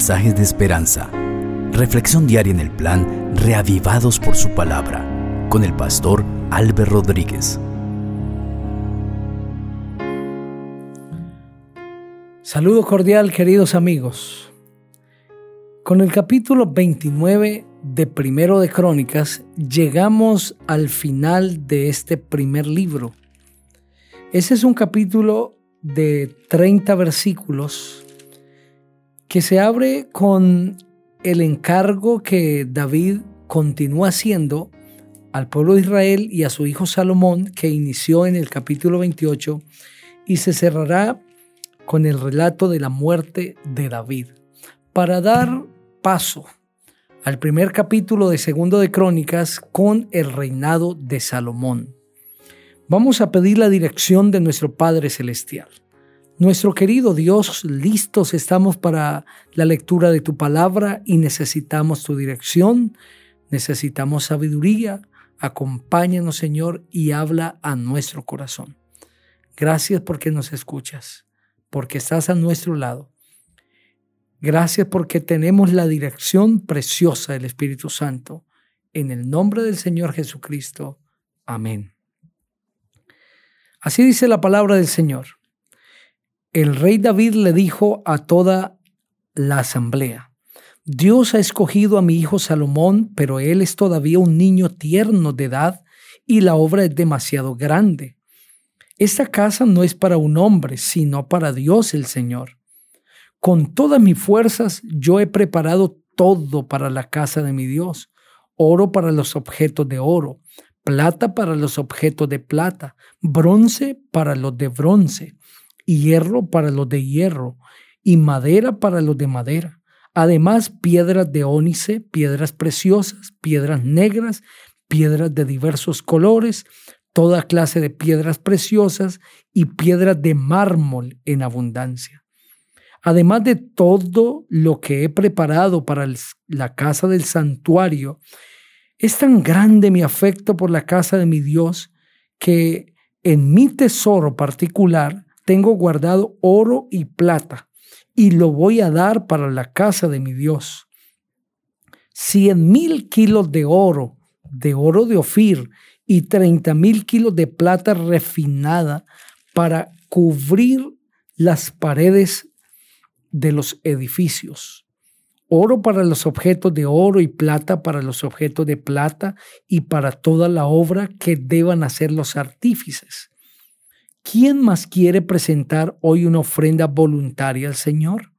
mensajes de esperanza. Reflexión diaria en el plan Reavivados por su palabra con el pastor Álvaro Rodríguez. Saludo cordial queridos amigos. Con el capítulo 29 de Primero de Crónicas llegamos al final de este primer libro. Ese es un capítulo de 30 versículos que se abre con el encargo que David continúa haciendo al pueblo de Israel y a su hijo Salomón, que inició en el capítulo 28, y se cerrará con el relato de la muerte de David, para dar paso al primer capítulo de Segundo de Crónicas con el reinado de Salomón. Vamos a pedir la dirección de nuestro Padre Celestial. Nuestro querido Dios, listos estamos para la lectura de tu palabra y necesitamos tu dirección, necesitamos sabiduría. Acompáñanos, Señor, y habla a nuestro corazón. Gracias porque nos escuchas, porque estás a nuestro lado. Gracias porque tenemos la dirección preciosa del Espíritu Santo. En el nombre del Señor Jesucristo. Amén. Así dice la palabra del Señor el rey David le dijo a toda la asamblea, Dios ha escogido a mi hijo Salomón, pero él es todavía un niño tierno de edad y la obra es demasiado grande. Esta casa no es para un hombre, sino para Dios el Señor. Con todas mis fuerzas yo he preparado todo para la casa de mi Dios, oro para los objetos de oro, plata para los objetos de plata, bronce para los de bronce hierro para los de hierro y madera para los de madera. Además, piedras de ónice, piedras preciosas, piedras negras, piedras de diversos colores, toda clase de piedras preciosas y piedras de mármol en abundancia. Además de todo lo que he preparado para la casa del santuario, es tan grande mi afecto por la casa de mi Dios que en mi tesoro particular tengo guardado oro y plata, y lo voy a dar para la casa de mi Dios. Cien mil kilos de oro, de oro de Ofir, y treinta mil kilos de plata refinada para cubrir las paredes de los edificios. Oro para los objetos de oro y plata para los objetos de plata y para toda la obra que deban hacer los artífices ¿quién más quiere presentar hoy una ofrenda voluntaria al Señor?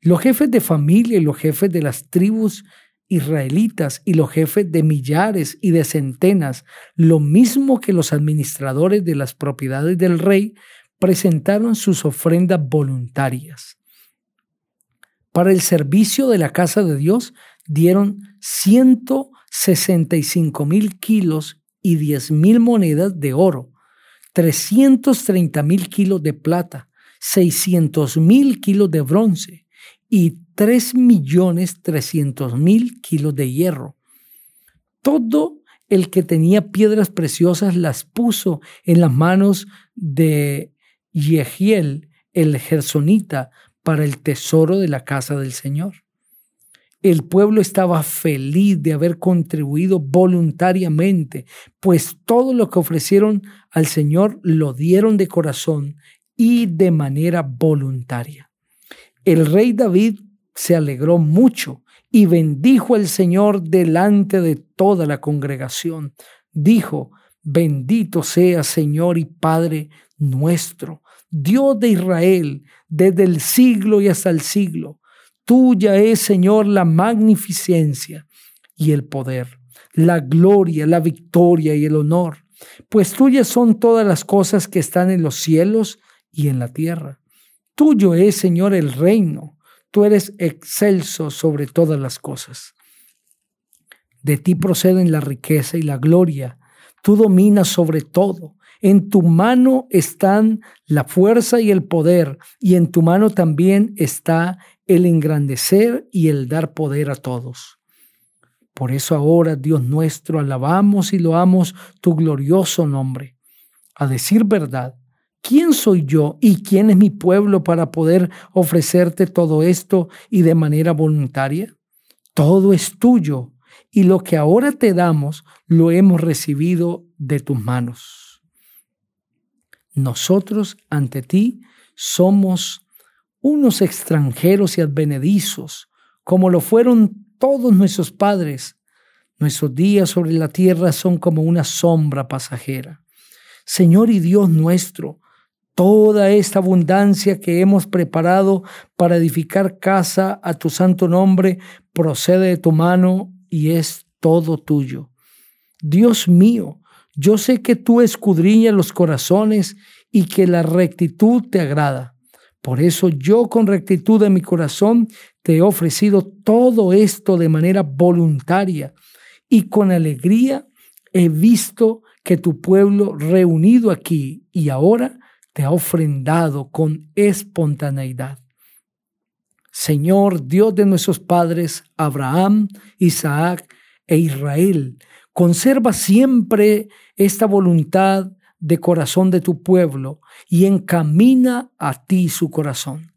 Los jefes de familia y los jefes de las tribus israelitas y los jefes de millares y de centenas, lo mismo que los administradores de las propiedades del rey, presentaron sus ofrendas voluntarias. Para el servicio de la casa de Dios dieron 165 mil kilos y 10 mil monedas de oro, 330 mil kilos de plata, 600 mil kilos de bronce y 3 millones 300 mil kilos de hierro. Todo el que tenía piedras preciosas las puso en las manos de Yehiel, el gersonita, para el tesoro de la casa del Señor. El pueblo estaba feliz de haber contribuido voluntariamente, pues todo lo que ofrecieron al Señor lo dieron de corazón y de manera voluntaria. El rey David se alegró mucho y bendijo al Señor delante de toda la congregación. Dijo, bendito sea Señor y Padre nuestro, Dios de Israel, desde el siglo y hasta el siglo Tuya es, Señor, la magnificencia y el poder, la gloria, la victoria y el honor, pues tuyas son todas las cosas que están en los cielos y en la tierra. Tuyo es, Señor, el reino. Tú eres excelso sobre todas las cosas. De ti proceden la riqueza y la gloria. Tú dominas sobre todo. En tu mano están la fuerza y el poder, y en tu mano también está el engrandecer y el dar poder a todos. Por eso ahora, Dios nuestro, alabamos y loamos tu glorioso nombre. A decir verdad, ¿quién soy yo y quién es mi pueblo para poder ofrecerte todo esto y de manera voluntaria? Todo es tuyo y lo que ahora te damos lo hemos recibido de tus manos. Nosotros ante ti somos unos extranjeros y advenedizos, como lo fueron todos nuestros padres. Nuestros días sobre la tierra son como una sombra pasajera. Señor y Dios nuestro, toda esta abundancia que hemos preparado para edificar casa a tu santo nombre procede de tu mano y es todo tuyo. Dios mío, yo sé que tú escudriñas los corazones y que la rectitud te agrada. Por eso yo con rectitud de mi corazón te he ofrecido todo esto de manera voluntaria y con alegría he visto que tu pueblo reunido aquí y ahora te ha ofrendado con espontaneidad. Señor Dios de nuestros padres, Abraham, Isaac e Israel, conserva siempre esta voluntad de corazón de tu pueblo y encamina a ti su corazón.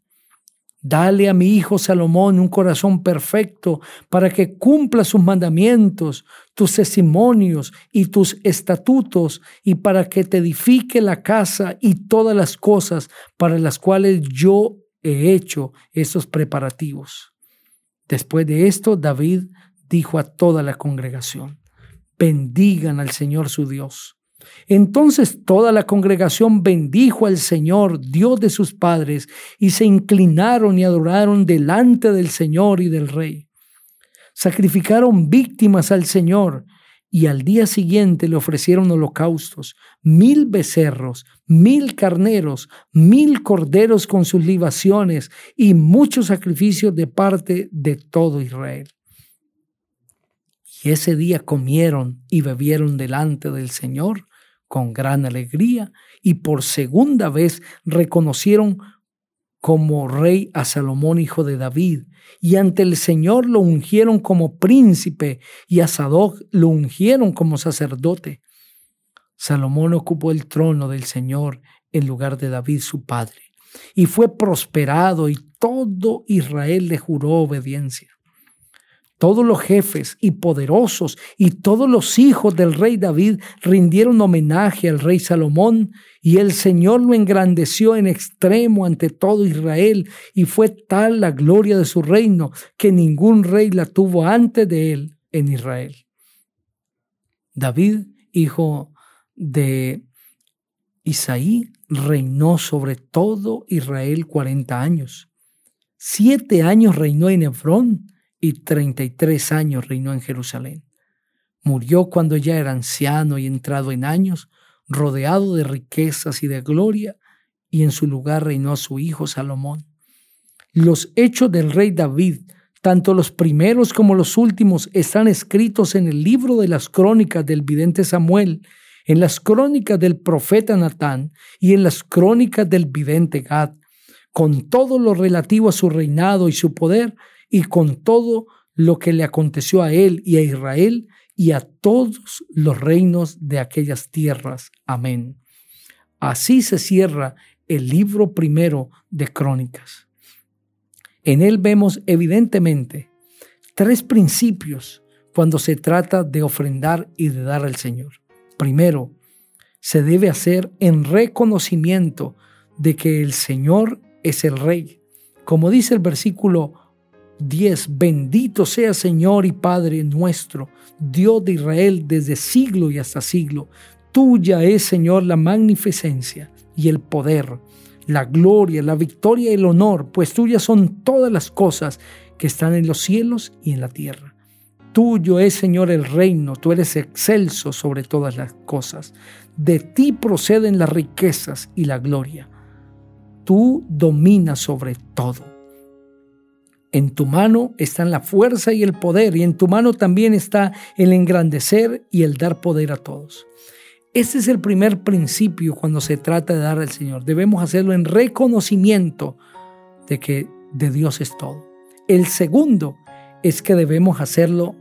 Dale a mi hijo Salomón un corazón perfecto para que cumpla sus mandamientos, tus testimonios y tus estatutos y para que te edifique la casa y todas las cosas para las cuales yo he hecho esos preparativos. Después de esto, David dijo a toda la congregación, bendigan al Señor su Dios entonces toda la congregación bendijo al Señor, Dios de sus padres, y se inclinaron y adoraron delante del Señor y del Rey. Sacrificaron víctimas al Señor y al día siguiente le ofrecieron holocaustos, mil becerros, mil carneros, mil corderos con sus libaciones y muchos sacrificios de parte de todo Israel. Y ese día comieron y bebieron delante del Señor con gran alegría y por segunda vez reconocieron como rey a Salomón hijo de David, y ante el Señor lo ungieron como príncipe y a Sadoc lo ungieron como sacerdote. Salomón ocupó el trono del Señor en lugar de David su padre, y fue prosperado y todo Israel le juró obediencia todos los jefes y poderosos y todos los hijos del rey David rindieron homenaje al rey Salomón y el Señor lo engrandeció en extremo ante todo Israel y fue tal la gloria de su reino que ningún rey la tuvo antes de él en Israel. David, hijo de Isaí, reinó sobre todo Israel cuarenta años. Siete años reinó en Hebrón y 33 años reinó en Jerusalén. Murió cuando ya era anciano y entrado en años, rodeado de riquezas y de gloria, y en su lugar reinó su hijo Salomón. Los hechos del rey David, tanto los primeros como los últimos, están escritos en el libro de las crónicas del vidente Samuel, en las crónicas del profeta Natán y en las crónicas del vidente Gad, con todo lo relativo a su reinado y su poder, y con todo lo que le aconteció a él y a Israel y a todos los reinos de aquellas tierras. Amén. Así se cierra el libro primero de Crónicas. En él vemos evidentemente tres principios cuando se trata de ofrendar y de dar al Señor. Primero, se debe hacer en reconocimiento de que el Señor es el Rey. Como dice el versículo 10. Bendito sea Señor y Padre nuestro, Dios de Israel desde siglo y hasta siglo. Tuya es, Señor, la magnificencia y el poder, la gloria, la victoria y el honor, pues tuyas son todas las cosas que están en los cielos y en la tierra. Tuyo es, Señor, el reino, tú eres excelso sobre todas las cosas. De ti proceden las riquezas y la gloria. Tú dominas sobre todo. En tu mano están la fuerza y el poder, y en tu mano también está el engrandecer y el dar poder a todos. Ese es el primer principio cuando se trata de dar al Señor. Debemos hacerlo en reconocimiento de que de Dios es todo. El segundo es que debemos hacerlo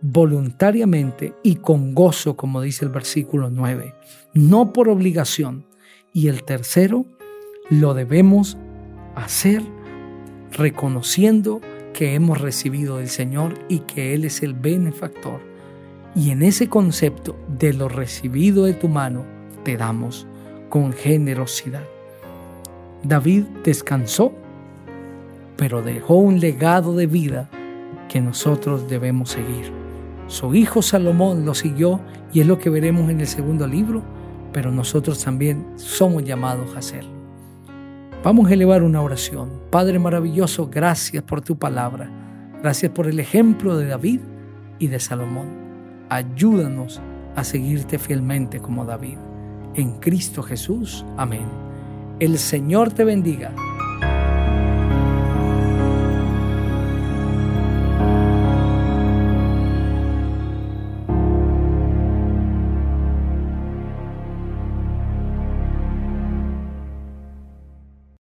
voluntariamente y con gozo, como dice el versículo 9, no por obligación. Y el tercero, lo debemos hacer reconociendo que hemos recibido del Señor y que Él es el benefactor. Y en ese concepto de lo recibido de tu mano, te damos con generosidad. David descansó, pero dejó un legado de vida que nosotros debemos seguir. Su hijo Salomón lo siguió y es lo que veremos en el segundo libro, pero nosotros también somos llamados a hacerlo. Vamos a elevar una oración. Padre maravilloso, gracias por tu palabra. Gracias por el ejemplo de David y de Salomón. Ayúdanos a seguirte fielmente como David. En Cristo Jesús. Amén. El Señor te bendiga